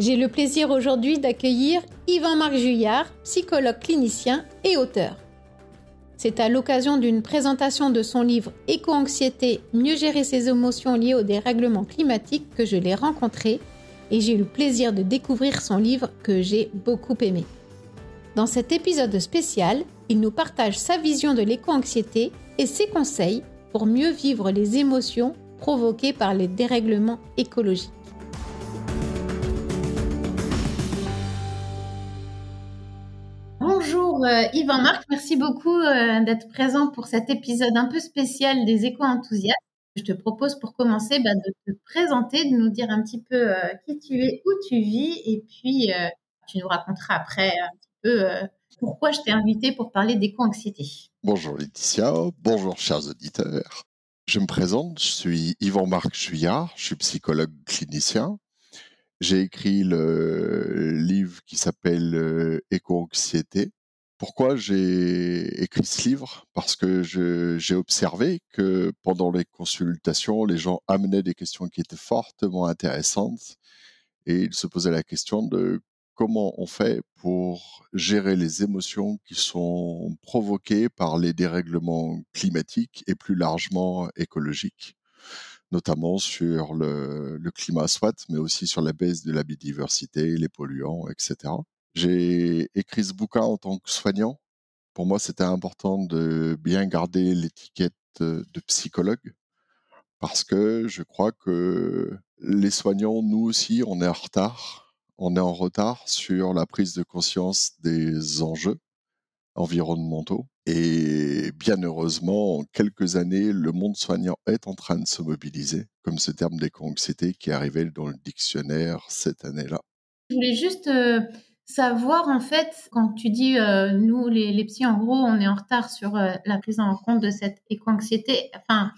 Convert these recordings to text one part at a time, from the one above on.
J'ai le plaisir aujourd'hui d'accueillir Yvan-Marc Juillard, psychologue clinicien et auteur. C'est à l'occasion d'une présentation de son livre Éco-anxiété, mieux gérer ses émotions liées au dérèglement climatique que je l'ai rencontré et j'ai eu le plaisir de découvrir son livre que j'ai beaucoup aimé. Dans cet épisode spécial, il nous partage sa vision de l'éco-anxiété et ses conseils pour mieux vivre les émotions provoquées par les dérèglements écologiques. Bonjour euh, Yvan Marc, merci beaucoup euh, d'être présent pour cet épisode un peu spécial des éco-enthousiastes. Je te propose pour commencer bah, de te présenter, de nous dire un petit peu euh, qui tu es, où tu vis, et puis tu nous raconteras après un petit peu pourquoi je t'ai invité pour parler d'éco-anxiété. Bonjour Laetitia, bonjour chers auditeurs. Je me présente, je suis Yvan Marc Juillard, je suis psychologue clinicien. J'ai écrit le livre qui s'appelle Éco-anxiété. Pourquoi j'ai écrit ce livre? Parce que j'ai observé que pendant les consultations, les gens amenaient des questions qui étaient fortement intéressantes et ils se posaient la question de comment on fait pour gérer les émotions qui sont provoquées par les dérèglements climatiques et plus largement écologiques notamment sur le, climat soit, mais aussi sur la baisse de la biodiversité, les polluants, etc. J'ai écrit ce bouquin en tant que soignant. Pour moi, c'était important de bien garder l'étiquette de psychologue parce que je crois que les soignants, nous aussi, on est en retard. On est en retard sur la prise de conscience des enjeux environnementaux. Et bien heureusement, en quelques années, le monde soignant est en train de se mobiliser, comme ce terme d'éco-anxiété qui est arrivé dans le dictionnaire cette année-là. Je voulais juste euh, savoir, en fait, quand tu dis, euh, nous, les, les, psys, en gros, on est en retard sur euh, la prise en compte de cette éco-anxiété. Enfin,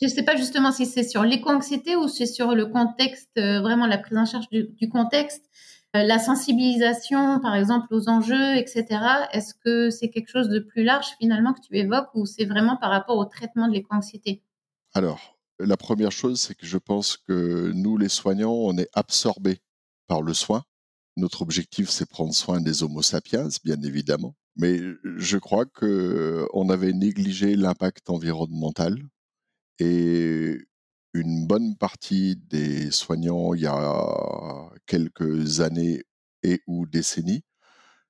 je ne sais pas justement si c'est sur l'éco-anxiété ou c'est sur le contexte, vraiment la prise en charge du contexte. Euh, la sensibilisation, par exemple, aux enjeux, etc. Est-ce que c'est quelque chose de plus large finalement que tu évoques ou c'est vraiment par rapport au traitement de l'éco-anxiété? Alors, la première chose, c'est que je pense que nous, les soignants, on est absorbés par le soin. Notre objectif, c'est prendre soin des Homo sapiens, bien évidemment. Mais je crois qu'on avait négligé l'impact environnemental. Et une bonne partie des soignants il y a quelques années et ou décennies,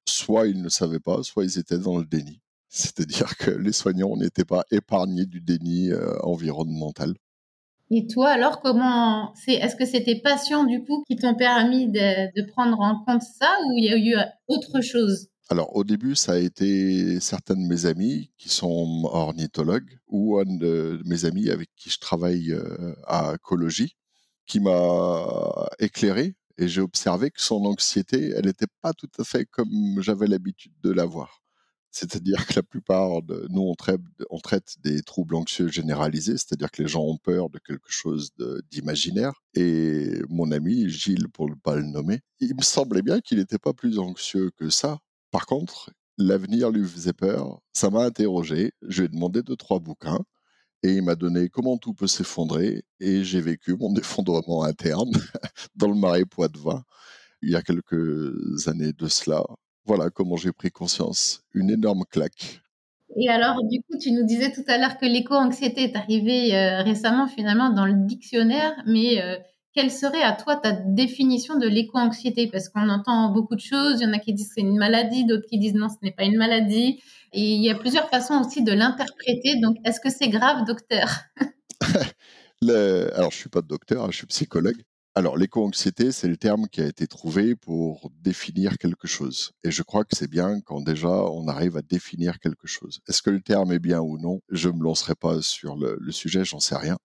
soit ils ne savaient pas, soit ils étaient dans le déni. C'est-à-dire que les soignants n'étaient pas épargnés du déni euh, environnemental. Et toi, alors, comment c'est Est-ce que c'était passion du coup qui t'ont permis de, de, prendre en compte ça, ou il y a eu autre chose? Alors au début, ça a été certains de mes amis qui sont ornithologues ou un de mes amis avec qui je travaille euh, à écologie qui m'a éclairé et j'ai observé que son anxiété, elle n'était pas tout à fait comme j'avais l'habitude de l'avoir. C'est-à-dire que la plupart de nous, on traite, on traite des troubles anxieux généralisés, c'est-à-dire que les gens ont peur de quelque chose d'imaginaire. Et mon ami Gilles, pour ne pas le nommer, il me semblait bien qu'il n'était pas plus anxieux que ça. Par contre, l'avenir lui faisait peur. Ça m'a interrogé. Je lui ai demandé deux, trois bouquins. Et il m'a donné comment tout peut s'effondrer. Et j'ai vécu mon effondrement interne dans le marais Poitevin il y a quelques années de cela. Voilà comment j'ai pris conscience. Une énorme claque. Et alors, du coup, tu nous disais tout à l'heure que l'éco-anxiété est arrivée euh, récemment finalement dans le dictionnaire, mais euh, quelle serait à toi ta définition de l'éco-anxiété? Parce qu'on entend beaucoup de choses, il y en a qui disent que c'est une maladie, d'autres qui disent non, ce n'est pas une maladie. Et il y a plusieurs façons aussi de l'interpréter. Donc, est-ce que c'est grave, docteur? Alors, je ne suis pas docteur, hein, je suis psychologue. Alors, l'éco-anxiété, c'est le terme qui a été trouvé pour définir quelque chose. Et je crois que c'est bien quand déjà on arrive à définir quelque chose. Est-ce que le terme est bien ou non? Je ne me lancerai pas sur le, le sujet, j'en sais rien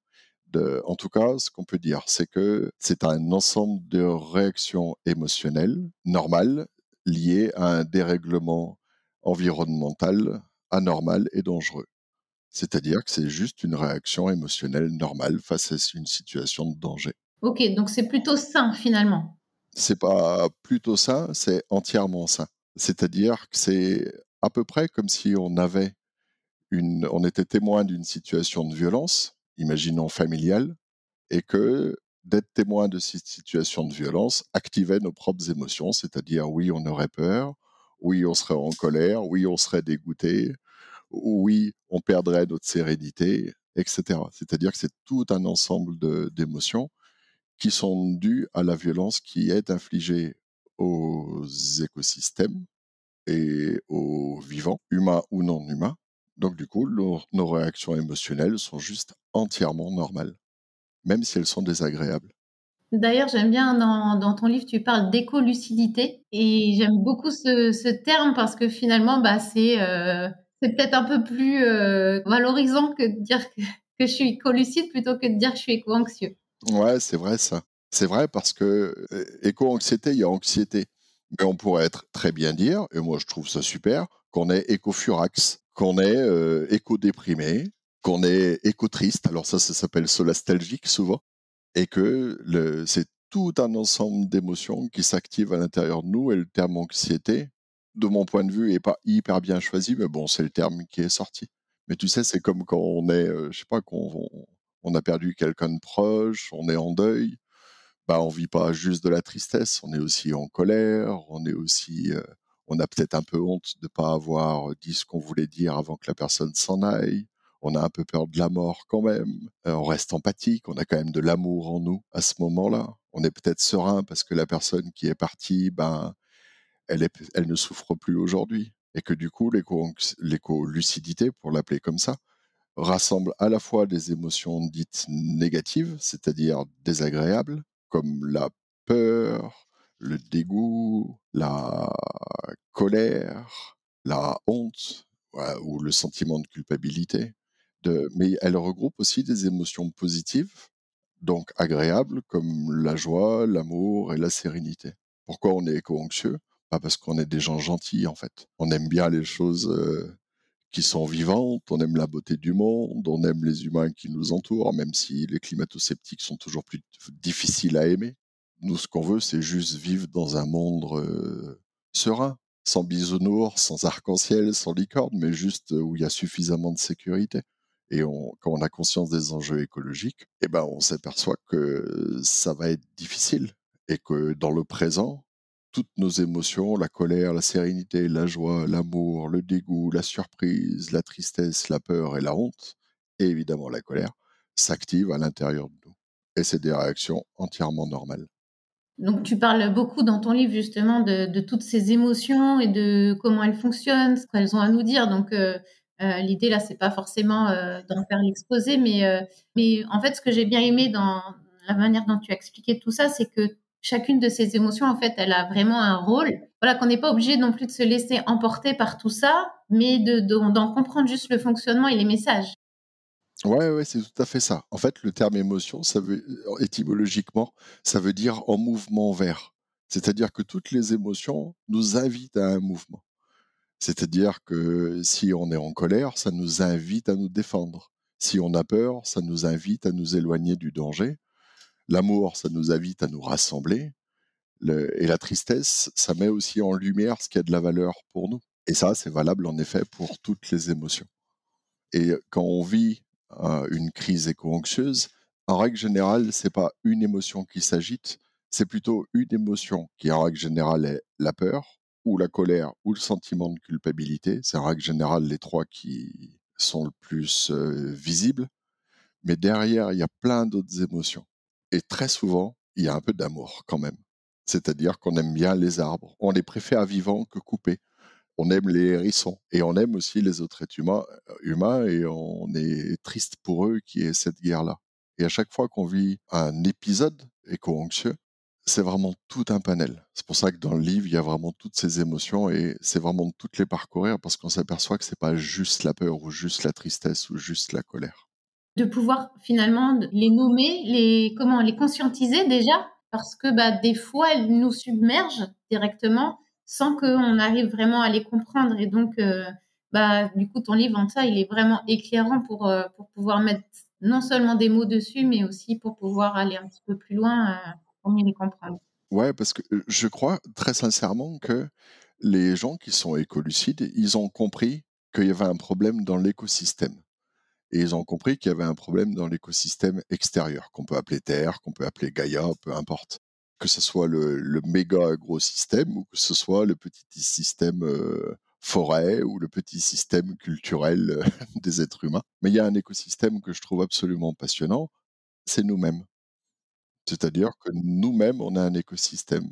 en tout cas, ce qu'on peut dire, c'est que c'est un ensemble de réactions émotionnelles normales liées à un dérèglement environnemental anormal et dangereux. C'est-à-dire que c'est juste une réaction émotionnelle normale face à une situation de danger. Ok, donc c'est plutôt sain finalement. C'est pas plutôt sain, c'est entièrement sain. C'est-à-dire que c'est à peu près comme si on avait une, on était témoin d'une situation de violence, imaginons familiale, et que d'être témoin de cette situation de violence activait nos propres émotions, c'est-à-dire oui, on aurait peur, oui, on serait en colère, oui, on serait dégoûté, oui, on perdrait notre sérénité, etc. C'est-à-dire que c'est tout un ensemble d'émotions qui sont dues à la violence qui est infligée aux écosystèmes et aux vivants, humains ou non humains. Donc du coup, nos réactions émotionnelles sont juste entièrement normales, même si elles sont désagréables. D'ailleurs, j'aime bien dans, ton livre, tu parles d'écolucidité et j'aime beaucoup ce, terme parce que finalement, bah, c'est euh, peut-être un peu plus euh, valorisant que de dire que, je suis écolucide plutôt que de dire que je suis éco-anxieux. Ouais, c'est vrai ça. C'est vrai parce que euh, éco-anxiété, il y a anxiété. Mais on pourrait être très bien dire, et moi je trouve ça super, qu'on est éco-furax, qu'on est éco-déprimé, qu'on est éco-triste. Alors ça, ça s'appelle solastalgique souvent et que c'est tout un ensemble d'émotions qui s'activent à l'intérieur de nous et le terme anxiété, de mon point de vue, est pas hyper bien choisi, mais bon, c'est le terme qui est sorti. Mais tu sais, c'est comme quand on est, euh, je sais pas, qu'on on a perdu quelqu'un de proche, on est en deuil, bah on vit pas juste de la tristesse, on est aussi en colère, on est aussi, euh, on a peut-être un peu honte de pas avoir dit ce qu'on voulait dire avant que la personne s'en aille on a un peu peur de la mort quand même, on reste empathique, on a quand même de l'amour en nous à ce moment-là. On est peut-être serein parce que la personne qui est partie, ben, elle, elle ne souffre plus aujourd'hui. Et que du coup, l'éco-lucidité, pour l'appeler comme ça, rassemble à la fois des émotions dites négatives, c'est-à-dire désagréables, comme la peur, le dégoût, la colère, la honte ou le sentiment de culpabilité, mais elle regroupe aussi des émotions positives, donc agréables, comme la joie, l'amour et la sérénité. Pourquoi on est éco-anxieux? Pas parce qu'on est des gens gentils, en fait. On aime bien les choses euh, qui sont vivantes, on aime la beauté du monde, on aime les humains qui nous entourent, même si les climato-sceptiques sont toujours plus difficiles à aimer. Nous, ce qu'on veut, c'est juste vivre dans un monde euh, serein, sans bisounours, sans arc-en-ciel, sans licorne, mais juste euh, où il y a suffisamment de sécurité et quand on a conscience des enjeux écologiques, eh ben, on s'aperçoit que ça va être difficile et que dans le présent, toutes nos émotions, la colère, la sérénité, la joie, l'amour, le dégoût, la surprise, la tristesse, la peur et la honte, et évidemment la colère, s'activent à l'intérieur de nous. Et c'est des réactions entièrement normales. Donc tu parles beaucoup dans ton livre justement de, toutes ces émotions et de comment elles fonctionnent, ce qu'elles ont à nous dire. Donc euh, euh, l'idée là, c'est pas forcément euh, d'en faire l'exposé, mais, euh, mais en fait, ce que j'ai bien aimé dans la manière dont tu as expliqué tout ça, c'est que chacune de ces émotions, en fait, elle a vraiment un rôle. Voilà, qu'on n'est pas obligé non plus de se laisser emporter par tout ça, mais de, d'en comprendre juste le fonctionnement et les messages. Ouais, ouais, c'est tout à fait ça. En fait, le terme émotion, ça veut, étymologiquement, ça veut dire en mouvement vert. C'est-à-dire que toutes les émotions nous invitent à un mouvement. C'est-à-dire que si on est en colère, ça nous invite à nous défendre. Si on a peur, ça nous invite à nous éloigner du danger. L'amour, ça nous invite à nous rassembler. et la tristesse, ça met aussi en lumière ce qui a de la valeur pour nous. Et ça, c'est valable en effet pour toutes les émotions. Et quand on vit une crise éco-anxieuse, en règle générale, c'est pas une émotion qui s'agite, c'est plutôt une émotion qui, en règle générale, est la peur, ou la colère ou le sentiment de culpabilité. C'est en règle générale les trois qui sont le plus visibles. Mais derrière, il y a plein d'autres émotions. Et très souvent, il y a un peu d'amour quand même. C'est-à-dire qu'on aime bien les arbres. On les préfère vivants que coupés. On aime les hérissons. Et on aime aussi les autres êtres humains, euh, humains et on est triste pour eux qui est cette guerre-là. Et à chaque fois qu'on vit un épisode éco-anxieux, c'est vraiment tout un panel. C'est pour ça que dans le livre, il y a vraiment toutes ces émotions et c'est vraiment de toutes les parcourir parce qu'on s'aperçoit que c'est pas juste la peur ou juste la tristesse ou juste la colère. De pouvoir finalement les nommer, les comment les conscientiser déjà parce que bah, des fois elles nous submergent directement sans qu'on arrive vraiment à les comprendre. Et donc, bah, du coup, ton livre en ça, il est vraiment éclairant pour, pour pouvoir mettre non seulement des mots dessus, mais aussi pour pouvoir aller un petit peu plus loin pour mieux les comprendre. Ouais, parce que je crois très sincèrement que les gens qui sont écolucides, ils ont compris qu'il y avait un problème dans l'écosystème. Et ils ont compris qu'il y avait un problème dans l'écosystème extérieur, qu'on peut appeler Terre, qu'on peut appeler Gaïa, peu importe. Que ce soit le, méga gros système ou que ce soit le petit système forêt ou le petit système culturel des êtres humains. Mais il y a un écosystème que je trouve absolument passionnant, c'est nous-mêmes. C'est-à-dire que nous-mêmes, on a un écosystème.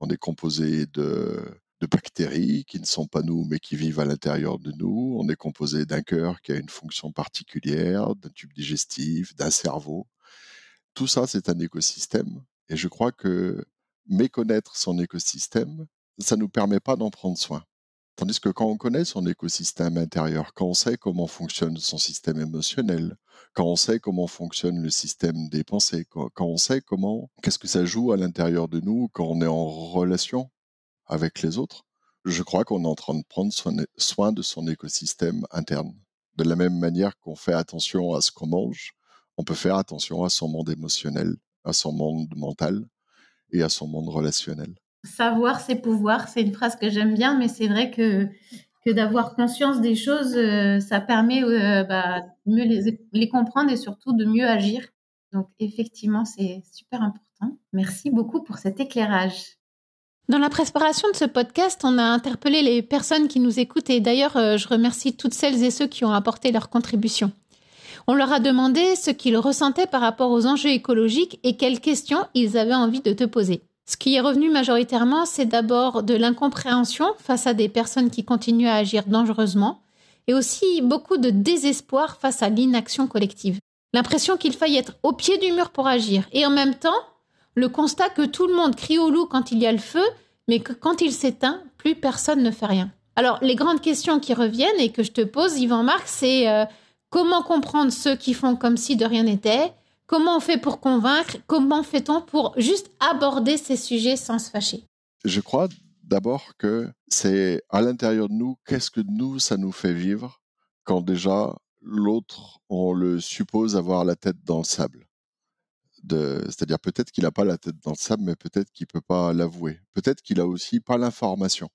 On est composé de, de bactéries qui ne sont pas nous, mais qui vivent à l'intérieur de nous. On est composé d'un cœur qui a une fonction particulière, d'un tube digestif, d'un cerveau. Tout ça, c'est un écosystème. Et je crois que méconnaître son écosystème, ça ne nous permet pas d'en prendre soin. Tandis que quand on connaît son écosystème intérieur, quand on sait comment fonctionne son système émotionnel, quand on sait comment fonctionne le système des pensées, quand, on sait comment, qu'est-ce que ça joue à l'intérieur de nous quand on est en relation avec les autres, je crois qu'on est en train de prendre soin de son écosystème interne. De la même manière qu'on fait attention à ce qu'on mange, on peut faire attention à son monde émotionnel, à son monde mental et à son monde relationnel savoir ses pouvoirs, c'est une phrase que j'aime bien, mais c'est vrai que, que d'avoir conscience des choses, euh, ça permet euh, bah, de mieux les, les, comprendre et surtout de mieux agir. Donc effectivement, c'est super important. Merci beaucoup pour cet éclairage. Dans la préparation de ce podcast, on a interpellé les personnes qui nous écoutent et d'ailleurs, euh, je remercie toutes celles et ceux qui ont apporté leur contribution. On leur a demandé ce qu'ils ressentaient par rapport aux enjeux écologiques et quelles questions ils avaient envie de te poser. Ce qui est revenu majoritairement, c'est d'abord de l'incompréhension face à des personnes qui continuent à agir dangereusement, et aussi beaucoup de désespoir face à l'inaction collective. L'impression qu'il faille être au pied du mur pour agir, et en même temps, le constat que tout le monde crie au loup quand il y a le feu, mais que quand il s'éteint, plus personne ne fait rien. Alors, les grandes questions qui reviennent et que je te pose, Yvan Marc, c'est euh, comment comprendre ceux qui font comme si de rien n'était? Comment on fait pour convaincre? Comment fait-on pour juste aborder ces sujets sans se fâcher? Je crois d'abord que c'est à l'intérieur de nous, qu'est-ce que nous, ça nous fait vivre quand déjà l'autre, on le suppose avoir la tête dans le sable. C'est-à-dire peut-être qu'il n'a pas la tête dans le sable, mais peut-être qu'il ne peut pas l'avouer. Peut-être qu'il a aussi pas l'information.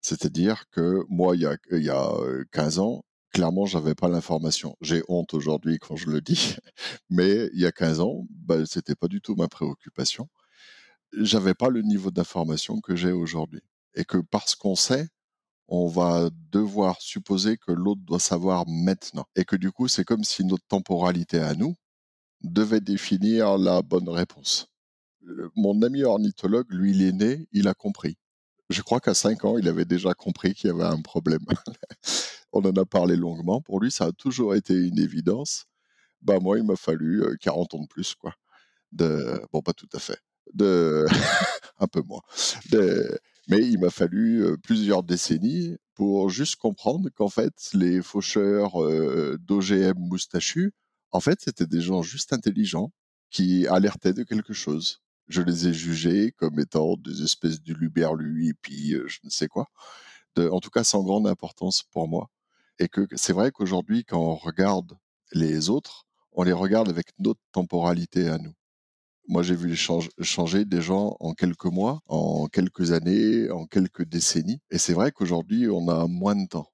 C'est-à-dire que moi, il y, a, il y a 15 ans, clairement, j'avais pas l'information. J'ai honte aujourd'hui quand je le dis, mais il y a 15 ans, bah, c'était pas du tout ma préoccupation. J'avais pas le niveau d'information que j'ai aujourd'hui. Et que parce qu'on sait, on va devoir supposer que l'autre doit savoir maintenant. Et que du coup, c'est comme si notre temporalité à nous devait définir la bonne réponse. Mon ami ornithologue, lui, il est né, il a compris. Je crois qu'à 5 ans, il avait déjà compris qu'il y avait un problème. on en a parlé longuement. Pour lui, ça a toujours été une évidence. Bah, moi, il m'a fallu 40 ans de plus, quoi. De... Bon, pas tout à fait. De... un peu moins. Mais il m'a fallu plusieurs décennies pour juste comprendre qu'en fait, les faucheurs d'OGM moustachus, en fait, c'était des gens juste intelligents qui alertaient de quelque chose. Je les ai jugés comme étant des espèces de luberlus et puis je ne sais quoi. en tout cas, sans grande importance pour moi. Et que c'est vrai qu'aujourd'hui, quand on regarde les autres, on les regarde avec notre temporalité à nous. Moi, j'ai vu changer des gens en quelques mois, en quelques années, en quelques décennies. Et c'est vrai qu'aujourd'hui, on a moins de temps.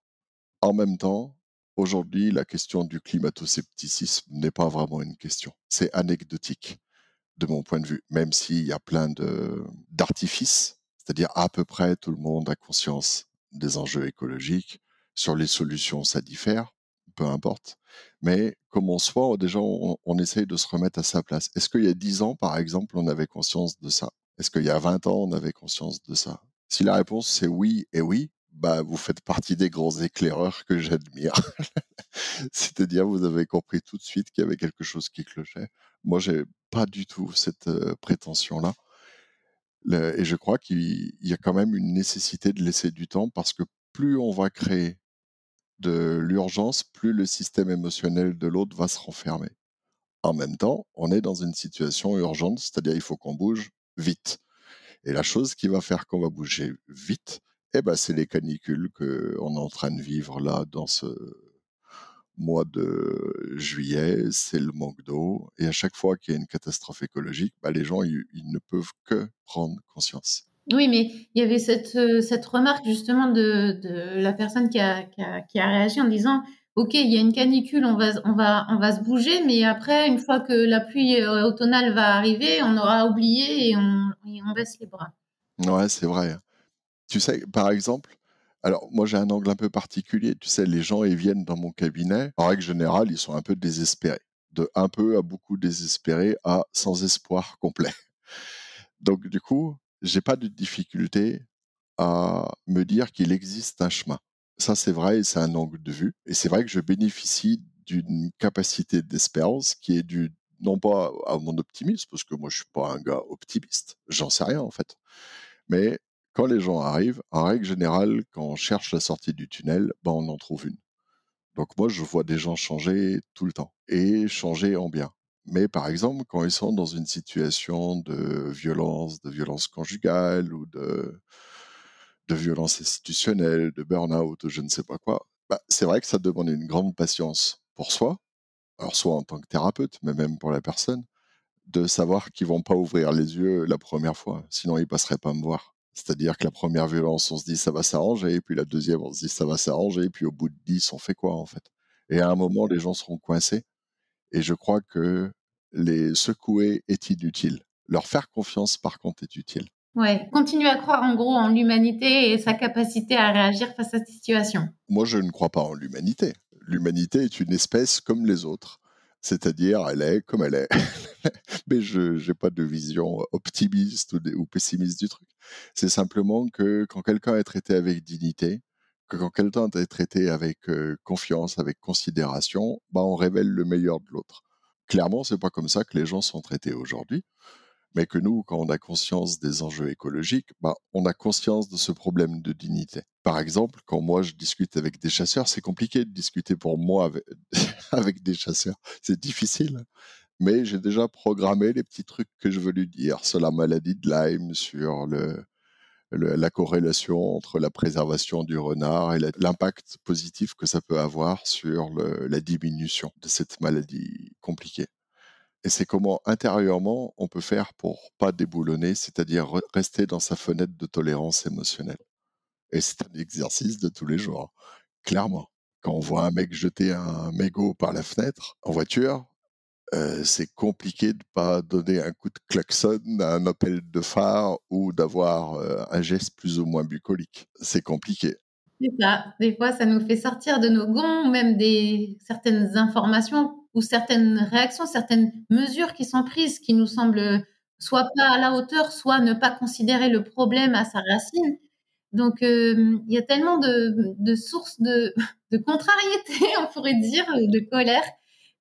En même temps, aujourd'hui, la question du climato-scepticisme n'est pas vraiment une question. C'est anecdotique, de mon point de vue, même s'il y a plein d'artifices, c'est-à-dire à peu près tout le monde a conscience des enjeux écologiques, sur les solutions, ça diffère, peu importe. Mais comme on soit, déjà, on, essaye de se remettre à sa place. Est-ce qu'il y a 10 ans, par exemple, on avait conscience de ça? Est-ce qu'il y a 20 ans, on avait conscience de ça? Si la réponse c'est oui et oui, bah, vous faites partie des grands éclaireurs que j'admire. C'est-à-dire, vous avez compris tout de suite qu'il y avait quelque chose qui clochait. Moi, j'ai pas du tout cette euh, prétention-là. et je crois qu'il y a quand même une nécessité de laisser du temps parce que plus on va créer de l'urgence, plus le système émotionnel de l'autre va se renfermer. En même temps, on est dans une situation urgente, c'est-à-dire il faut qu'on bouge vite. Et la chose qui va faire qu'on va bouger vite, eh ben, c'est les canicules qu'on est en train de vivre là dans ce mois de juillet, c'est le manque d'eau. Et à chaque fois qu'il y a une catastrophe écologique, bah, les gens, ils, ne peuvent que prendre conscience. Oui, mais il y avait cette, euh, cette remarque justement de, de la personne qui a, qui, a, qui a, réagi en disant Ok, il y a une canicule, on va, on, va, on va se bouger, mais après, une fois que la pluie euh, automnale va arriver, on aura oublié et on, baisse les bras. Ouais, c'est vrai. Tu sais, par exemple, alors moi j'ai un angle un peu particulier. Tu sais, les gens ils viennent dans mon cabinet. En règle générale, ils sont un peu désespérés, de un peu à beaucoup désespérés à sans espoir complet. Donc du coup, j'ai pas de difficulté à me dire qu'il existe un chemin. Ça c'est vrai et c'est un angle de vue. Et c'est vrai que je bénéficie d'une capacité d'espérance qui est due non pas à mon optimisme, parce que moi je suis pas un gars optimiste, j'en sais rien en fait, mais quand les gens arrivent, en règle générale, quand on cherche la sortie du tunnel, ben on en trouve une. Donc moi, je vois des gens changer tout le temps et changer en bien. Mais par exemple, quand ils sont dans une situation de violence, de violence conjugale ou de, violence institutionnelle, de burn-out, je ne sais pas quoi, bah, c'est vrai que ça demande une grande patience pour soi, alors soit en tant que thérapeute, mais même pour la personne, de savoir qu'ils vont pas ouvrir les yeux la première fois, sinon ils passeraient pas me voir. C'est-à-dire que la première violence, on se dit ça va s'arranger, puis la deuxième, on se dit ça va s'arranger, puis au bout de dix, on fait quoi en fait? Et à un moment, les gens seront coincés, et je crois que les secouer est inutile. Leur faire confiance, par contre, est utile. Ouais, continuer à croire en gros en l'humanité et sa capacité à réagir face à cette situation. Moi, je ne crois pas en l'humanité. L'humanité est une espèce comme les autres. C'est-à-dire, elle est comme elle est. Mais je n'ai pas de vision optimiste ou, pessimiste du truc. C'est simplement que quand quelqu'un est traité avec dignité, quand quelqu'un est traité avec confiance, avec considération, bah, on révèle le meilleur de l'autre. Clairement, c'est pas comme ça que les gens sont traités aujourd'hui mais que nous, quand on a conscience des enjeux écologiques, bah, on a conscience de ce problème de dignité. Par exemple, quand moi je discute avec des chasseurs, c'est compliqué de discuter pour moi avec, avec des chasseurs. C'est difficile. Mais j'ai déjà programmé les petits trucs que je veux lui dire sur la maladie de Lyme, sur le, la corrélation entre la préservation du renard et l'impact positif que ça peut avoir sur la diminution de cette maladie compliquée. Et c'est comment intérieurement on peut faire pour pas déboulonner, c'est-à-dire rester dans sa fenêtre de tolérance émotionnelle. Et c'est un exercice de tous les jours, clairement. Quand on voit un mec jeter un mégot par la fenêtre en voiture, euh, c'est compliqué de pas donner un coup de klaxon à un appel de phare ou d'avoir euh, un geste plus ou moins bucolique. C'est compliqué. C'est ça. Des fois, ça nous fait sortir de nos gonds, même des certaines informations ou certaines réactions, certaines mesures qui sont prises qui nous semblent soit pas à la hauteur, soit ne pas considérer le problème à sa racine. Donc, il y a tellement de, sources de, contrariété, on pourrait dire, de colère.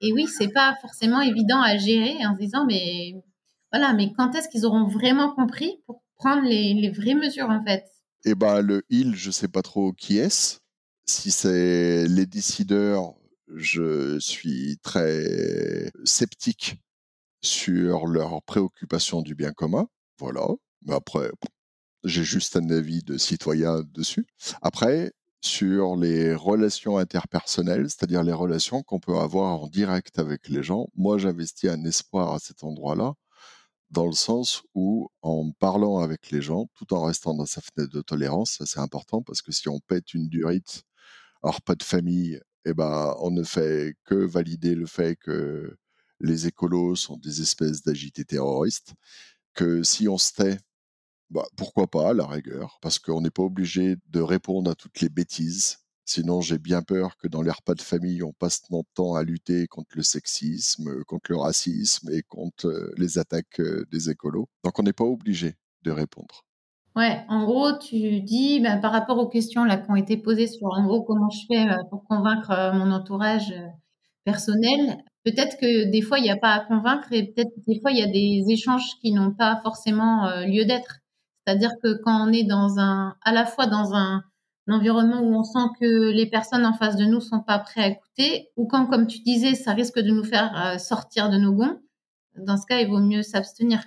Et oui, c'est pas forcément évident à gérer en se disant, mais voilà, mais quand est-ce qu'ils auront vraiment compris pour prendre les, vraies mesures, en fait? Eh ben, le il, je sais pas trop qui est-ce. Si c'est les décideurs, je suis très sceptique sur leur préoccupation du bien commun. Voilà. Mais après, j'ai juste un avis de citoyen dessus. Après, sur les relations interpersonnelles, c'est-à-dire les relations qu'on peut avoir en direct avec les gens, moi j'investis un espoir à cet endroit-là, dans le sens où en parlant avec les gens, tout en restant dans sa fenêtre de tolérance, ça c'est important parce que si on pète une durite, alors pas de famille, eh ben, on ne fait que valider le fait que les écolos sont des espèces d'agités terroristes, que si on se tait, bah, pourquoi pas, à la rigueur, parce qu'on n'est pas obligé de répondre à toutes les bêtises. Sinon, j'ai bien peur que dans les repas de famille, on passe notre temps à lutter contre le sexisme, contre le racisme et contre euh, les attaques euh, des écolos. Donc, on n'est pas obligé de répondre. Ouais, en gros, tu dis, ben, par rapport aux questions là qui ont été posées sur, en gros, comment je fais euh, pour convaincre euh, mon entourage euh, personnel, peut-être que des fois, il n'y a pas à convaincre et peut-être des fois, il y a des échanges qui n'ont pas forcément lieu d'être. C'est-à-dire que quand on est dans un, à la fois dans un, environnement où on sent que les personnes en face de nous sont pas prêtes à écouter, ou quand, comme tu disais, ça risque de nous faire sortir de nos gonds, dans ce cas, il vaut mieux s'abstenir.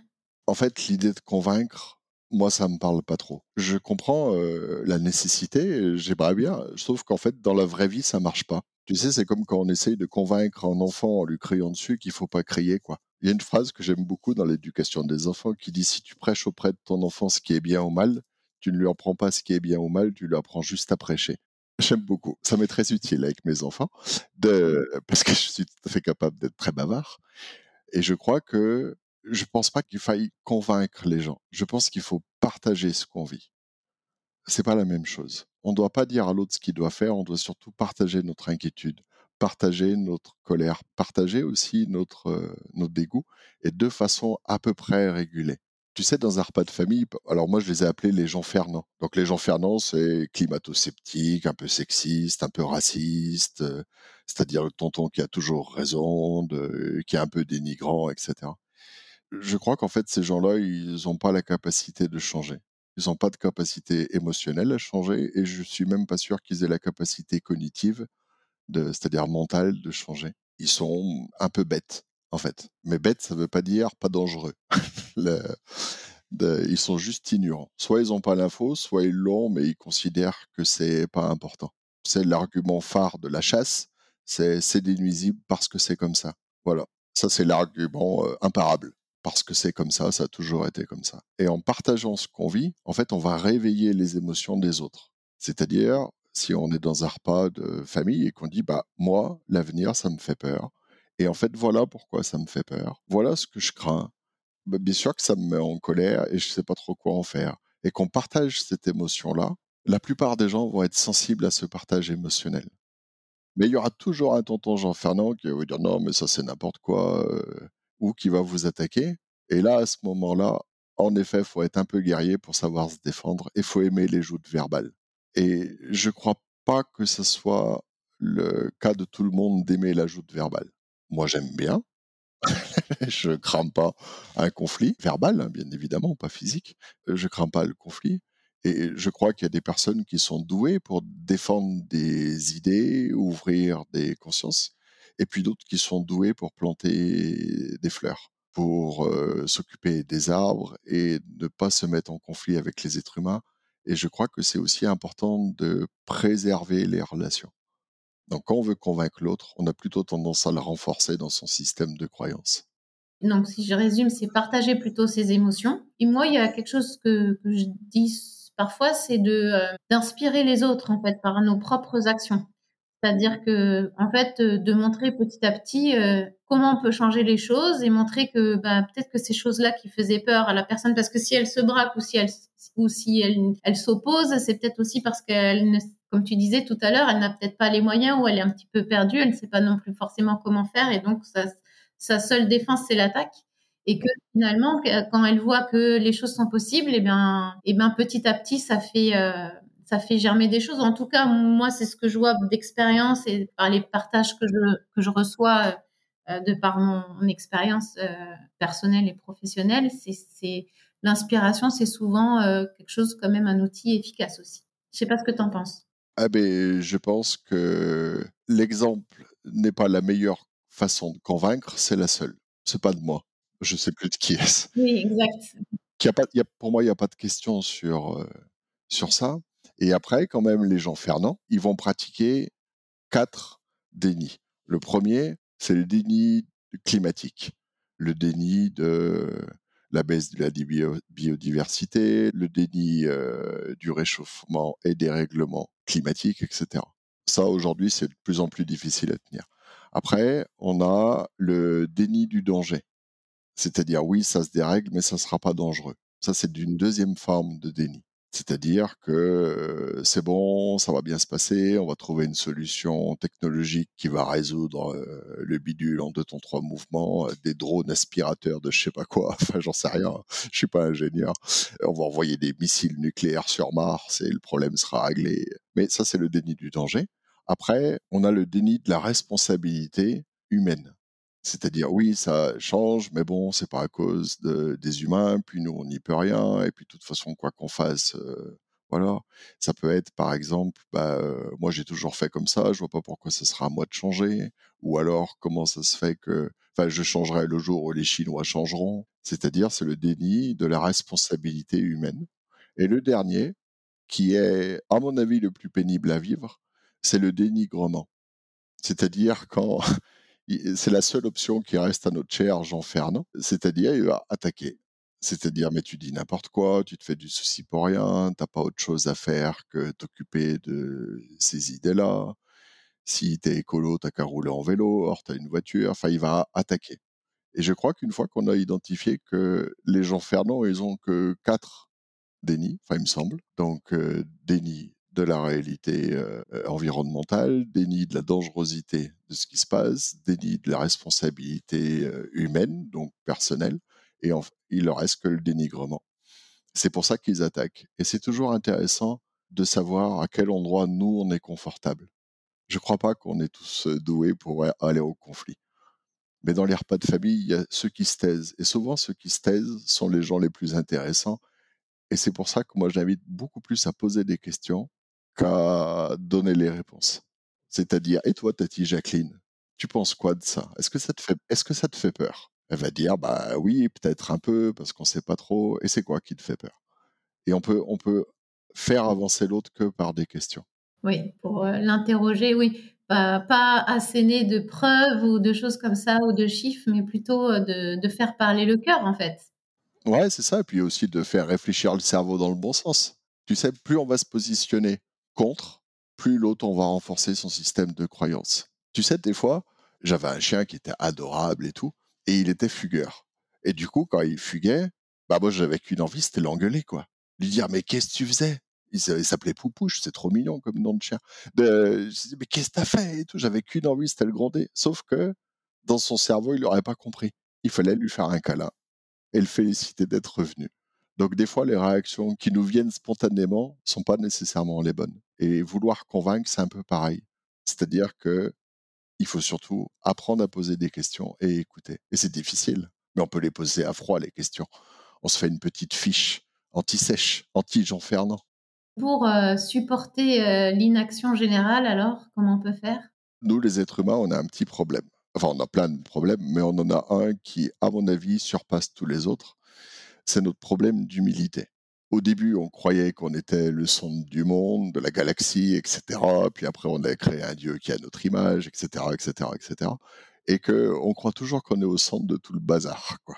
En fait, l'idée de convaincre, moi, ça me parle pas trop. Je comprends euh, la nécessité, j'aimerais bien, sauf qu'en fait, dans la vraie vie, ça marche pas. Tu sais, c'est comme quand on essaye de convaincre un enfant en lui criant dessus qu'il faut pas crier, quoi. Il y a une phrase que j'aime beaucoup dans l'éducation des enfants qui dit si tu prêches auprès de ton enfant ce qui est bien ou mal, tu ne lui apprends pas ce qui est bien ou mal, tu lui apprends juste à prêcher. J'aime beaucoup. Ça m'est très utile avec mes enfants, parce que je suis tout à fait capable d'être très bavard. Et je crois que je pense pas qu'il faille convaincre les gens. Je pense qu'il faut partager ce qu'on vit. C'est pas la même chose. On ne doit pas dire à l'autre ce qu'il doit faire, on doit surtout partager notre inquiétude, partager notre colère, partager aussi notre, notre dégoût, et de façon à peu près régulée. Tu sais, dans un repas de famille, alors moi je les ai appelés les gens fernants. Donc les gens fernants, c'est climato-sceptique, un peu sexiste, un peu raciste, c'est-à-dire le tonton qui a toujours raison, qui est un peu dénigrant, etc je crois qu'en fait, ces gens-là, ils n'ont pas la capacité de changer. Ils n'ont pas de capacité émotionnelle à changer et je suis même pas sûr qu'ils aient la capacité cognitive, c'est-à-dire mentale, de changer. Ils sont un peu bêtes, en fait. Mais bêtes, ça ne veut pas dire pas dangereux. ils sont juste ignorants. Soit ils n'ont pas l'info, soit ils l'ont, mais ils considèrent que c'est pas important. C'est l'argument phare de la chasse, c'est nuisibles parce que c'est comme ça. Voilà. Ça, c'est l'argument euh, imparable parce que c'est comme ça, ça a toujours été comme ça. Et en partageant ce qu'on vit, en fait, on va réveiller les émotions des autres. C'est-à-dire, si on est dans un repas de famille et qu'on dit, bah, moi, l'avenir, ça me fait peur. Et en fait, voilà pourquoi ça me fait peur. Voilà ce que je crains. Bah, bien sûr que ça me met en colère et je sais pas trop quoi en faire. Et qu'on partage cette émotion-là, la plupart des gens vont être sensibles à ce partage émotionnel. Mais il y aura toujours un tonton Jean Fernand qui va vous dire non, mais ça c'est n'importe quoi. Euh, ou qui va vous attaquer. Et là, à ce moment-là, en effet, faut être un peu guerrier pour savoir se défendre et faut aimer les joutes verbales. Et je ne crois pas que ce soit le cas de tout le monde d'aimer la joute verbale. Moi, j'aime bien. je ne crains pas un conflit verbal, hein, bien évidemment, pas physique. Je ne crains pas le conflit. Et je crois qu'il y a des personnes qui sont douées pour défendre des idées, ouvrir des consciences et puis d'autres qui sont doués pour planter des fleurs, pour euh, s'occuper des arbres et ne pas se mettre en conflit avec les êtres humains. Et je crois que c'est aussi important de préserver les relations. Donc quand on veut convaincre l'autre, on a plutôt tendance à le renforcer dans son système de croyance. Donc si je résume, c'est partager plutôt ses émotions. Et moi, il y a quelque chose que, je dis parfois, c'est de euh, d'inspirer les autres en fait par nos propres actions. C'est-à-dire que, en fait, euh, de montrer petit à petit euh, comment on peut changer les choses et montrer que bah, peut-être que ces choses-là qui faisaient peur à la personne, parce que si elle se braque ou si elle ou si elle, elle s'oppose, c'est peut-être aussi parce qu'elle ne, comme tu disais tout à l'heure, elle n'a peut-être pas les moyens ou elle est un petit peu perdue, elle ne sait pas non plus forcément comment faire et donc sa, sa seule défense c'est l'attaque. Et que finalement quand elle voit que les choses sont possibles, et eh bien, eh petit à petit ça fait euh, ça fait germer des choses. En tout cas, moi, c'est ce que je vois d'expérience et par les partages que je, que je reçois euh, de par mon, expérience euh, personnelle et professionnelle. C'est l'inspiration, c'est souvent euh, quelque chose quand même un outil efficace aussi. Je sais pas ce que tu en penses. Ah ben, je pense que l'exemple n'est pas la meilleure façon de convaincre, c'est la seule. C'est pas de moi. Je sais plus de qui est-ce. Oui, exact. a pas, y a, pour moi, il n'y a pas de question sur, sur ça. Et après, quand même, les gens fernants, ils vont pratiquer quatre dénis. Le premier, c'est le déni climatique, le déni de la baisse de la biodiversité, le déni euh, du réchauffement et des règlements climatiques, etc. Ça, aujourd'hui, c'est de plus en plus difficile à tenir. Après, on a le déni du danger. C'est-à-dire, oui, ça se dérègle, mais ça ne sera pas dangereux. Ça, c'est d'une deuxième forme de déni. C'est-à-dire que c'est bon, ça va bien se passer, on va trouver une solution technologique qui va résoudre le bidule en deux temps trois mouvements, des drones aspirateurs de je sais pas quoi, enfin j'en sais rien, je suis pas ingénieur. On va envoyer des missiles nucléaires sur Mars et le problème sera réglé. Mais ça c'est le déni du danger. Après, on a le déni de la responsabilité humaine. C'est-à-dire, oui, ça change, mais bon, c'est pas à cause des humains, puis nous, on n'y peut rien, et puis de toute façon, quoi qu'on fasse, euh, voilà. Ça peut être, par exemple, bah, euh, moi, j'ai toujours fait comme ça, je vois pas pourquoi ce sera à moi de changer, ou alors, comment ça se fait que Enfin, je changerai le jour où les Chinois changeront. C'est-à-dire, c'est le déni de la responsabilité humaine. Et le dernier, qui est, à mon avis, le plus pénible à vivre, c'est le dénigrement. C'est-à-dire quand c'est la seule option qui reste à notre cher Jean Fernand, c'est-à-dire il va attaquer. C'est-à-dire, mais tu dis n'importe quoi, tu te fais du souci pour rien, t'as pas autre chose à faire que t'occuper de ces idées-là. Si t'es écolo, t'as qu'à rouler en vélo, or t'as une voiture, enfin, il va attaquer. Et je crois qu'une fois qu'on a identifié que les gens Fernand, ils ont que quatre dénis, enfin, il me semble. Donc, euh, déni de la réalité euh, environnementale, déni de la dangerosité de ce qui se passe, déni de la responsabilité euh, humaine, donc personnelle, et il leur reste que le dénigrement. C'est pour ça qu'ils attaquent. Et c'est toujours intéressant de savoir à quel endroit nous on est confortable. Je ne crois pas qu'on est tous doués pour aller au conflit. Mais dans les repas de famille, il y a ceux qui se taisent. Et souvent, ceux qui se taisent sont les gens les plus intéressants. Et c'est pour ça que moi, j'invite beaucoup plus à poser des questions qu'à donner les réponses. C'est-à-dire, et toi, Tati Jacqueline, tu penses quoi de ça? Est-ce que ça te fait, est-ce que ça te fait peur? Elle va dire, bah oui, peut-être un peu, parce qu'on ne sait pas trop. Et c'est quoi qui te fait peur? Et on peut, on peut faire avancer l'autre que par des questions. Oui, pour euh, l'interroger, oui. Pas, pas asséner de preuves ou de choses comme ça ou de chiffres, mais plutôt euh, de, de faire parler le cœur, en fait. Ouais, c'est ça. Et puis aussi de faire réfléchir le cerveau dans le bon sens. Tu sais, plus on va se positionner contre, plus l'autre, on va renforcer son système de croyance. Tu sais, des fois, j'avais un chien qui était adorable et tout, et il était fugueur. Et du coup, quand il fuguait, bah moi, j'avais qu'une envie, c'était l'engueuler, quoi. Lui dire, mais qu'est-ce que tu faisais? Il s'appelait Poupouche, c'est trop mignon comme nom de chien. je disais, mais qu'est-ce que t'as fait et tout J'avais qu'une envie, c'était le gronder. Sauf que dans son cerveau, il n'aurait pas compris. Il fallait lui faire un câlin et le féliciter d'être revenu. Donc des fois, les réactions qui nous viennent spontanément sont pas nécessairement les bonnes. Et vouloir convaincre, c'est un peu pareil. C'est-à-dire que il faut surtout apprendre à poser des questions et écouter. Et c'est difficile, mais on peut les poser à froid les questions. On se fait une petite fiche anti-sèche, anti-Jean Fernand. Pour euh, supporter euh, l'inaction générale, alors, comment on peut faire? Nous, les êtres humains, on a un petit problème. Enfin, on a plein de problèmes, mais on en a un qui, à mon avis, surpasse tous les autres c'est notre problème d'humilité. Au début, on croyait qu'on était le centre du monde, de la galaxie, etc. Puis après, on a créé un Dieu qui a notre image, etc., etc., etc. Et qu'on croit toujours qu'on est au centre de tout le bazar, quoi.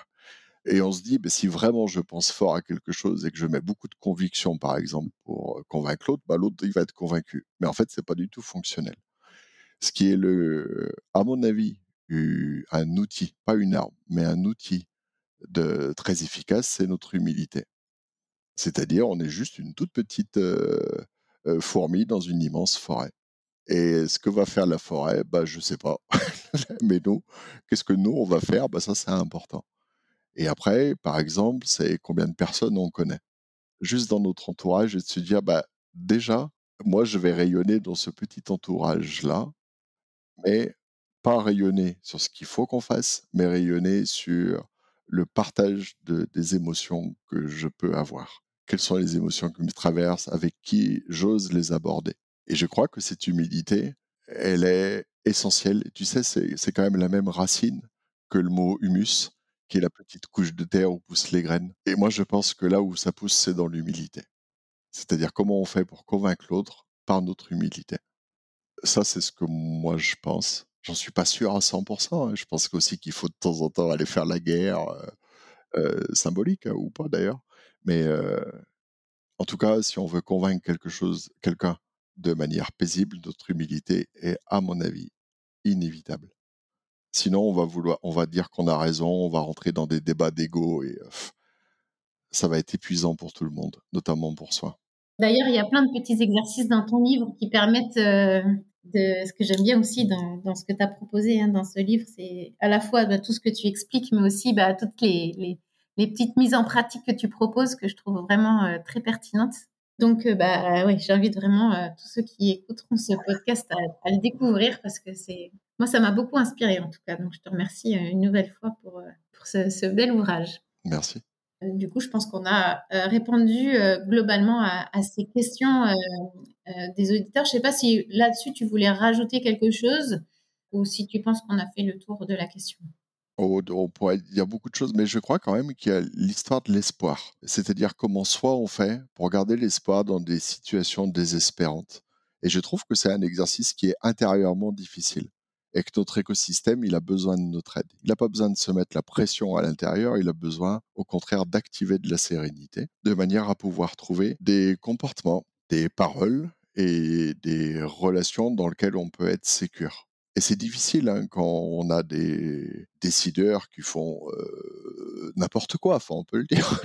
Et on se dit, ben, si vraiment je pense fort à quelque chose et que je mets beaucoup de conviction, par exemple, pour convaincre l'autre, ben, l'autre, il va être convaincu. Mais en fait, c'est pas du tout fonctionnel. Ce qui est, le, à mon avis, un outil, pas une arme, mais un outil de très efficace, c'est notre humilité. C'est-à-dire, on est juste une toute petite fourmi dans une immense forêt. Et ce que va faire la forêt, bah, je ne sais pas. Mais nous, qu'est-ce que nous, on va faire? Bah, Ça, c'est important. Et après, par exemple, c'est combien de personnes on connaît? Juste dans notre entourage, et de se dire, bah, déjà, moi, je vais rayonner dans ce petit entourage-là, mais pas rayonner sur ce qu'il faut qu'on fasse, mais rayonner sur le partage de, des émotions que je peux avoir. Quelles sont les émotions qui me traversent, avec qui j'ose les aborder. Et je crois que cette humilité, elle est essentielle. tu sais, c'est quand même la même racine que le mot humus, qui est la petite couche de terre où poussent les graines. Et moi, je pense que là où ça pousse, c'est dans l'humilité. C'est-à-dire comment on fait pour convaincre l'autre par notre humilité. Ça, c'est ce que moi, je pense. J'en suis pas sûr à 100%. Hein. Je pense aussi qu'il faut de temps en temps aller faire la guerre, symbolique hein, ou pas d'ailleurs. Mais en tout cas, si on veut convaincre quelque chose, quelqu'un de manière paisible, notre humilité est, à mon avis, inévitable. Sinon, on va vouloir, on va dire qu'on a raison, on va rentrer dans des débats d'ego et ça va être épuisant pour tout le monde, notamment pour soi. D'ailleurs, il y a plein de petits exercices dans ton livre qui permettent ce que j'aime bien aussi dans, ce que tu as proposé hein, dans ce livre, c'est à la fois bah, tout ce que tu expliques, mais aussi bah, toutes les, petites mises en pratique que tu proposes que je trouve vraiment euh, très pertinentes. Donc, euh, bah, oui, j'invite vraiment euh, tous ceux qui écouteront ce podcast à, le découvrir parce que c'est, moi, ça m'a beaucoup inspiré en tout cas. Donc, je te remercie une nouvelle fois pour, ce bel ouvrage. Merci. Du coup, je pense qu'on a répondu globalement à, ces questions euh, des auditeurs. Je ne sais pas si là-dessus tu voulais rajouter quelque chose ou si tu penses qu'on a fait le tour de la question. Oh, on pourrait dire beaucoup de choses, mais je crois quand même qu'il y a l'histoire de l'espoir. C'est-à-dire comment soi on fait pour garder l'espoir dans des situations désespérantes. Et je trouve que c'est un exercice qui est intérieurement difficile et que notre écosystème, il a besoin de notre aide. Il n'a pas besoin de se mettre la pression à l'intérieur, il a besoin au contraire d'activer de la sérénité de manière à pouvoir trouver des comportements, des paroles et des relations dans lesquelles on peut être sécure. Et c'est difficile hein, quand on a des décideurs qui font euh, n'importe quoi, enfin, on peut le dire.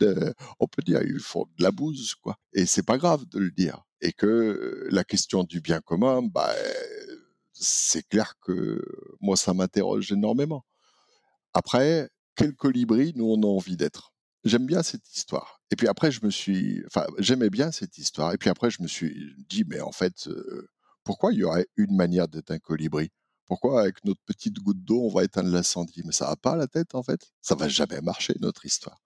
on peut dire ils font de la bouse, quoi. Et c'est pas grave de le dire. Et que la question du bien commun, bah, c'est clair que moi ça m'interroge énormément. Après, quel colibri nous on a envie d'être? J'aime bien cette histoire. Et puis après, je me suis, enfin, j'aimais bien cette histoire. Et puis après, je me suis dit, mais en fait, euh, pourquoi il y aurait une manière d'être un colibri? Pourquoi avec notre petite goutte d'eau, on va éteindre l'incendie? Mais ça va pas la tête en fait. Ça va jamais marcher notre histoire.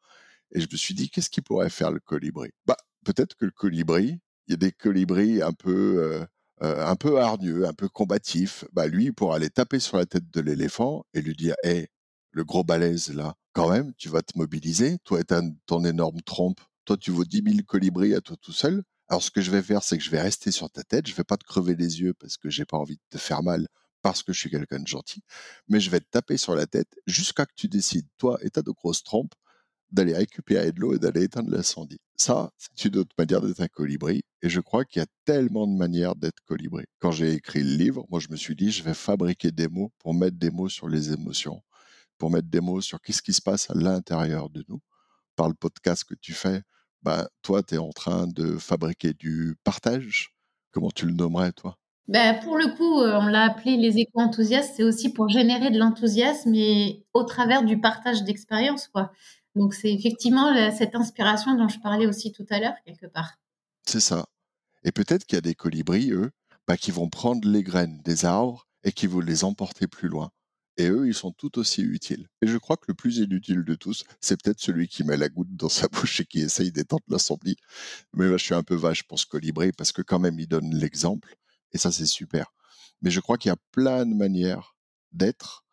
Et je me suis dit, qu'est-ce qui pourrait faire le colibri? Bah, peut-être que le colibri, il y a des colibris un peu, euh, euh, un peu hargneux, un peu combatifs. Bah, lui, il pourra aller taper sur la tête de l'éléphant et lui dire, hé, le gros balèze là, quand même, tu vas te mobiliser. Toi et ton énorme trompe. Toi, tu vaux 10 000 colibris à toi tout seul. Alors, ce que je vais faire, c'est que je vais rester sur ta tête. Je vais pas te crever les yeux parce que j'ai pas envie de te faire mal parce que je suis quelqu'un de gentil. Mais je vais te taper sur la tête jusqu'à que tu décides, toi ta de grosses trompes, d'aller récupérer de l'eau et d'aller éteindre l'incendie. Ça, c'est une autre manière d'être un colibri. Et je crois qu'il y a tellement de manières d'être colibri. Quand j'ai écrit le livre, moi, je me suis dit, je vais fabriquer des mots pour mettre des mots sur les émotions, pour mettre des mots sur qu'est-ce qui se passe à l'intérieur de nous. Par le podcast que tu fais, bah, toi, tu es en train de fabriquer du partage. Comment tu le nommerais, toi? Ben, pour le coup, euh, on l'a appelé les éco-enthousiastes, c'est aussi pour générer de l'enthousiasme et au travers du partage d'expériences, quoi. Donc, c'est effectivement cette inspiration dont je parlais aussi tout à l'heure, quelque part. C'est ça. Et peut-être qu'il y a des colibris, eux, bah, qui vont prendre les graines des arbres et qui vont les emporter plus loin. Et eux, ils sont tout aussi utiles. Et je crois que le plus inutile de tous, c'est peut-être celui qui met la goutte dans sa bouche et qui essaye d'étendre l'incendie. Mais là, je suis un peu vache pour ce colibri parce que quand même, il donne l'exemple. Et ça, c'est super. Mais je crois qu'il y a plein de manières d'être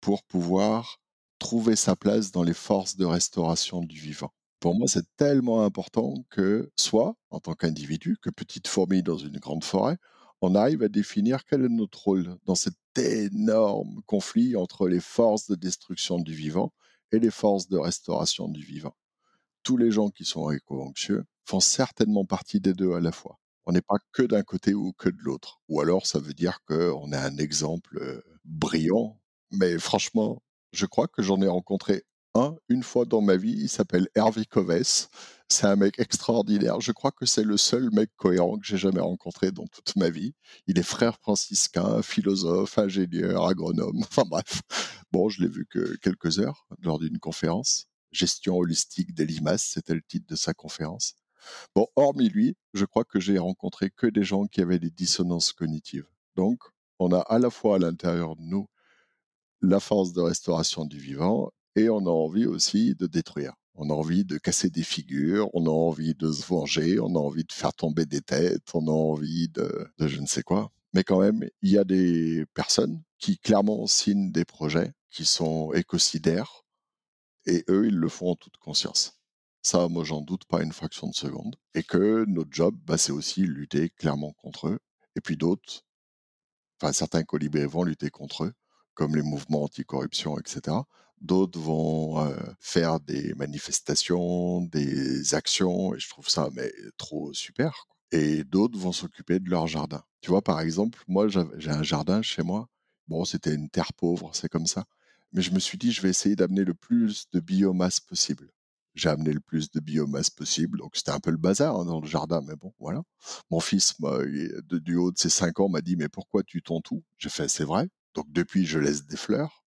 pour pouvoir trouver sa place dans les forces de restauration du vivant. Pour moi, c'est tellement important que, soit en tant qu'individu, que petite fourmi dans une grande forêt, on arrive à définir quel est notre rôle dans cet énorme conflit entre les forces de destruction du vivant et les forces de restauration du vivant. Tous les gens qui sont éco-anxieux font certainement partie des deux à la fois. On n'est pas que d'un côté ou que de l'autre. Ou alors, ça veut dire qu'on est un exemple euh, brillant. Mais franchement, je crois que j'en ai rencontré un une fois dans ma vie. Il s'appelle Hervé Coves. C'est un mec extraordinaire. Je crois que c'est le seul mec cohérent que j'ai jamais rencontré dans toute ma vie. Il est frère franciscain, philosophe, ingénieur, agronome. Enfin bref. Bon, je l'ai vu que quelques heures lors d'une conférence. Gestion holistique des limaces, c'était le titre de sa conférence. Bon, hormis lui, je crois que j'ai rencontré que des gens qui avaient des dissonances cognitives. Donc, on a à la fois à l'intérieur de nous la force de restauration du vivant et on a envie aussi de détruire. On a envie de casser des figures, on a envie de se venger, on a envie de faire tomber des têtes, on a envie de, je ne sais quoi. Mais quand même, il y a des personnes qui clairement signent des projets qui sont écocidaires et eux, ils le font en toute conscience. Ça, moi, j'en doute pas une fraction de seconde. Et que notre job, bah, c'est aussi lutter clairement contre eux. Et puis d'autres, enfin, certains colibris vont lutter contre eux comme les mouvements anticorruption, etc. D'autres vont euh, faire des manifestations, des actions, et je trouve ça mais trop super. Et d'autres vont s'occuper de leur jardin. Tu vois, par exemple, moi, j'ai un jardin chez moi. Bon, c'était une terre pauvre, c'est comme ça. Mais je me suis dit, je vais essayer d'amener le plus de biomasse possible. J'ai amené le plus de biomasse possible. Donc, c'était un peu le bazar hein, dans le jardin, mais bon, voilà. Mon fils, du haut de ses 5 ans, m'a dit, mais pourquoi tu tonds tout? J'ai fait, c'est vrai. Donc depuis, je laisse des fleurs.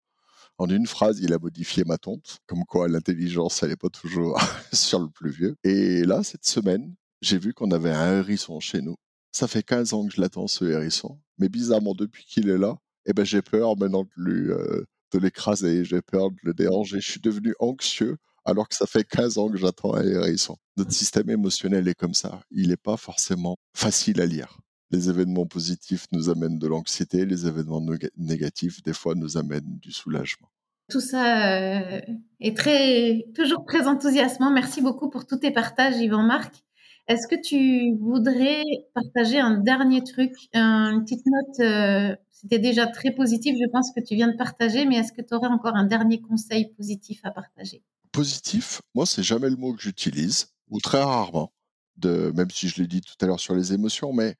En une phrase, il a modifié ma tonte, comme quoi l'intelligence, elle n'est pas toujours sur le plus vieux. Et là, cette semaine, j'ai vu qu'on avait un hérisson chez nous. Ça fait 15 ans que je l'attends, ce hérisson. Mais bizarrement, depuis qu'il est là, eh ben, j'ai peur maintenant de, euh, de l'écraser, j'ai peur de le déranger. Je suis devenu anxieux alors que ça fait 15 ans que j'attends un hérisson. Notre système émotionnel est comme ça. Il n'est pas forcément facile à lire les événements positifs nous amènent de l'anxiété, les événements négatifs, des fois, nous amènent du soulagement. Tout ça euh, est très, toujours très enthousiasmant. Merci beaucoup pour tous tes partages, Yvan Marc. Est-ce que tu voudrais partager un dernier truc, une petite note euh, C'était déjà très positif, je pense que tu viens de partager, mais est-ce que tu aurais encore un dernier conseil positif à partager? Positif, moi, c'est jamais le mot que j'utilise, ou très rarement, de, même si je l'ai dit tout à l'heure sur les émotions, mais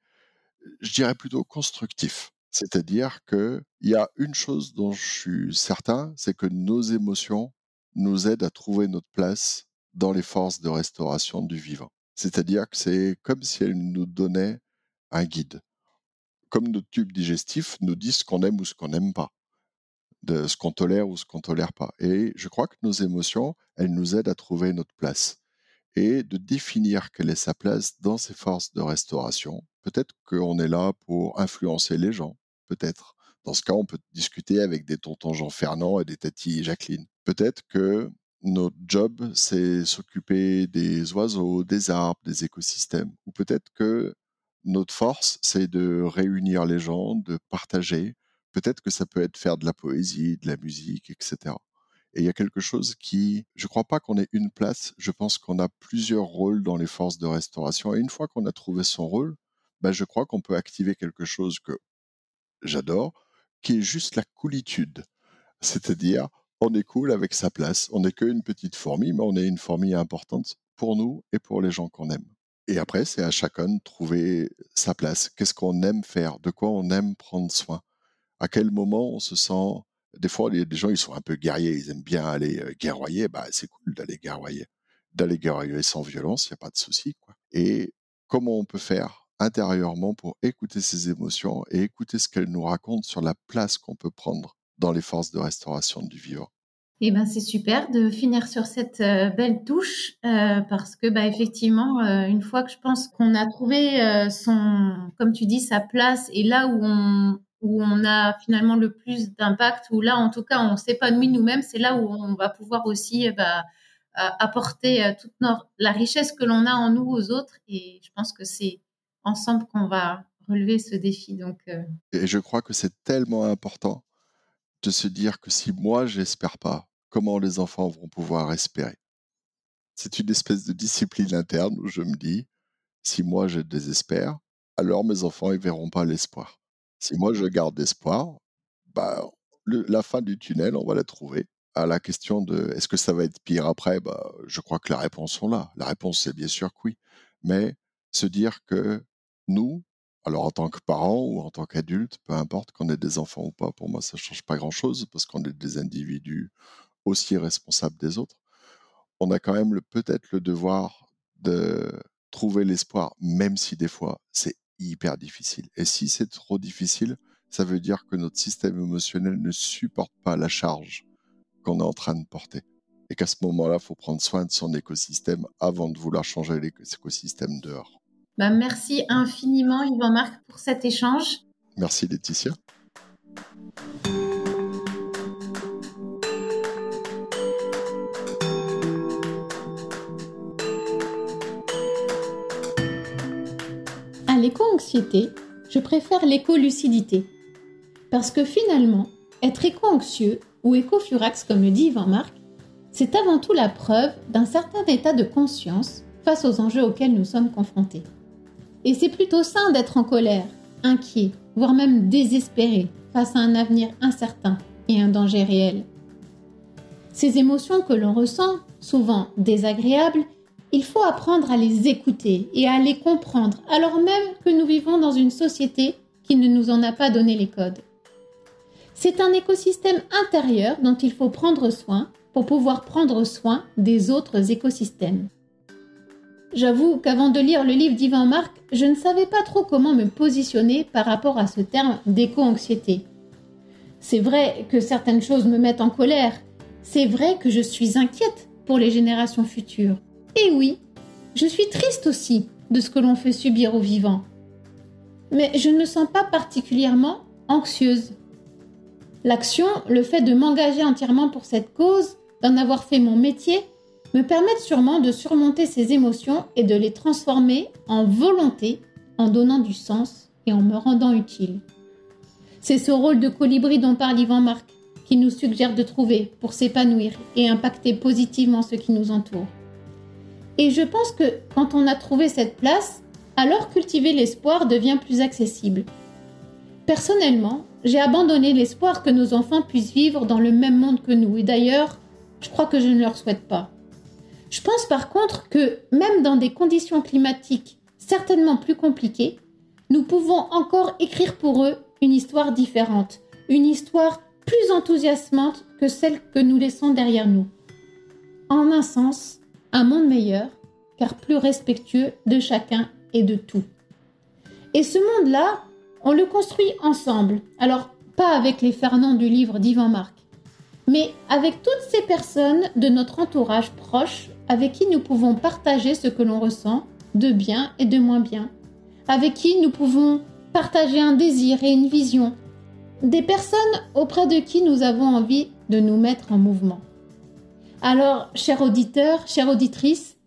je dirais plutôt constructif. C'est-à-dire qu'il y a une chose dont je suis certain, c'est que nos émotions nous aident à trouver notre place dans les forces de restauration du vivant. C'est-à-dire que c'est comme si elles nous donnaient un guide. Comme notre tube digestif nous dit ce qu'on aime ou ce qu'on n'aime pas, de ce qu'on tolère ou ce qu'on tolère pas. Et je crois que nos émotions, elles nous aident à trouver notre place et de définir quelle est sa place dans ces forces de restauration. Peut-être qu'on est là pour influencer les gens, peut-être. Dans ce cas, on peut discuter avec des tontons Jean Fernand et des tatis Jacqueline. Peut-être que notre job, c'est s'occuper des oiseaux, des arbres, des écosystèmes. Ou peut-être que notre force, c'est de réunir les gens, de partager. Peut-être que ça peut être faire de la poésie, de la musique, etc. Et il y a quelque chose qui, je ne crois pas qu'on ait une place, je pense qu'on a plusieurs rôles dans les forces de restauration. Et une fois qu'on a trouvé son rôle, ben je crois qu'on peut activer quelque chose que j'adore, qui est juste la coolitude. C'est-à-dire, on est cool avec sa place. On n'est qu'une petite fourmi, mais on est une fourmi importante pour nous et pour les gens qu'on aime. Et après, c'est à chacun de trouver sa place. Qu'est-ce qu'on aime faire? De quoi on aime prendre soin? À quel moment on se sent des fois, les, gens, ils sont un peu guerriers, ils aiment bien aller euh, guerroyer. Bah, c'est cool d'aller guerroyer. D'aller guerroyer sans violence, il n'y a pas de souci. Et comment on peut faire intérieurement pour écouter ses émotions et écouter ce qu'elles nous racontent sur la place qu'on peut prendre dans les forces de restauration du vivant? Eh ben c'est super de finir sur cette euh, belle touche euh, parce que bah effectivement une fois que je pense qu'on a trouvé son comme tu dis sa place et là où on où on a finalement le plus d'impact, où là, en tout cas, on s'épanouit nous-mêmes, c'est là où on va pouvoir aussi eh ben, apporter euh, toute la richesse que l'on a en nous aux autres. Et je pense que c'est ensemble qu'on va relever ce défi. Donc, euh. Et je crois que c'est tellement important de se dire que si moi, j'espère pas, comment les enfants vont pouvoir espérer? C'est une espèce de discipline interne où je me dis, si moi, je désespère, alors mes enfants, ils verront pas l'espoir. Si moi je garde espoir, bah, la fin du tunnel, on va la trouver. À la question de est-ce que ça va être pire après, bah, je crois que la réponse sont là. La réponse c'est bien sûr que oui. Mais se dire que nous, alors en tant que parents ou en tant qu'adultes, peu importe qu'on ait des enfants ou pas, pour moi ça ne change pas grand-chose parce qu'on est des individus aussi responsables des autres. On a quand même peut-être le devoir de trouver l'espoir, même si des fois c'est hyper difficile. Et si c'est trop difficile, ça veut dire que notre système émotionnel ne supporte pas la charge qu'on est en train de porter. Et qu'à ce moment-là, il faut prendre soin de son écosystème avant de vouloir changer l'écosystème dehors. Bah merci infiniment, Yvan-Marc, pour cet échange. Merci, Laetitia. L'éco-anxiété, je préfère l'éco-lucidité. Parce que finalement, être éco-anxieux ou éco-furax, comme le dit Yvan Marc, c'est avant tout la preuve d'un certain état de conscience face aux enjeux auxquels nous sommes confrontés. Et c'est plutôt sain d'être en colère, inquiet, voire même désespéré face à un avenir incertain et un danger réel. Ces émotions que l'on ressent, souvent désagréables, il faut apprendre à les écouter et à les comprendre, alors même que nous vivons dans une société qui ne nous en a pas donné les codes. C'est un écosystème intérieur dont il faut prendre soin pour pouvoir prendre soin des autres écosystèmes. J'avoue qu'avant de lire le livre d'Ivan Marc, je ne savais pas trop comment me positionner par rapport à ce terme d'éco-anxiété. C'est vrai que certaines choses me mettent en colère, c'est vrai que je suis inquiète pour les générations futures. Et oui, je suis triste aussi de ce que l'on fait subir aux vivants. Mais je ne me sens pas particulièrement anxieuse. L'action, le fait de m'engager entièrement pour cette cause, d'en avoir fait mon métier, me permettent sûrement de surmonter ces émotions et de les transformer en volonté en donnant du sens et en me rendant utile. C'est ce rôle de colibri dont parle Yvan Marc qu'il nous suggère de trouver pour s'épanouir et impacter positivement ce qui nous entoure. Et je pense que quand on a trouvé cette place, alors cultiver l'espoir devient plus accessible. Personnellement, j'ai abandonné l'espoir que nos enfants puissent vivre dans le même monde que nous, et d'ailleurs, je crois que je ne leur souhaite pas. Je pense par contre que même dans des conditions climatiques certainement plus compliquées, nous pouvons encore écrire pour eux une histoire différente, une histoire plus enthousiasmante que celle que nous laissons derrière nous. En un sens, un monde meilleur, car plus respectueux de chacun et de tout. Et ce monde-là, on le construit ensemble. Alors, pas avec les Fernand du livre d'Ivan Marc, mais avec toutes ces personnes de notre entourage proche avec qui nous pouvons partager ce que l'on ressent de bien et de moins bien, avec qui nous pouvons partager un désir et une vision, des personnes auprès de qui nous avons envie de nous mettre en mouvement. Alors, cher auditeur, chère auditrice,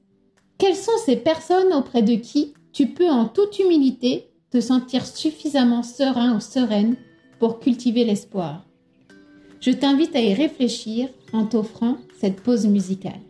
quelles sont ces personnes auprès de qui tu peux en toute humilité te sentir suffisamment serein ou sereine pour cultiver l'espoir? Je t'invite à y réfléchir en t'offrant cette pause musicale.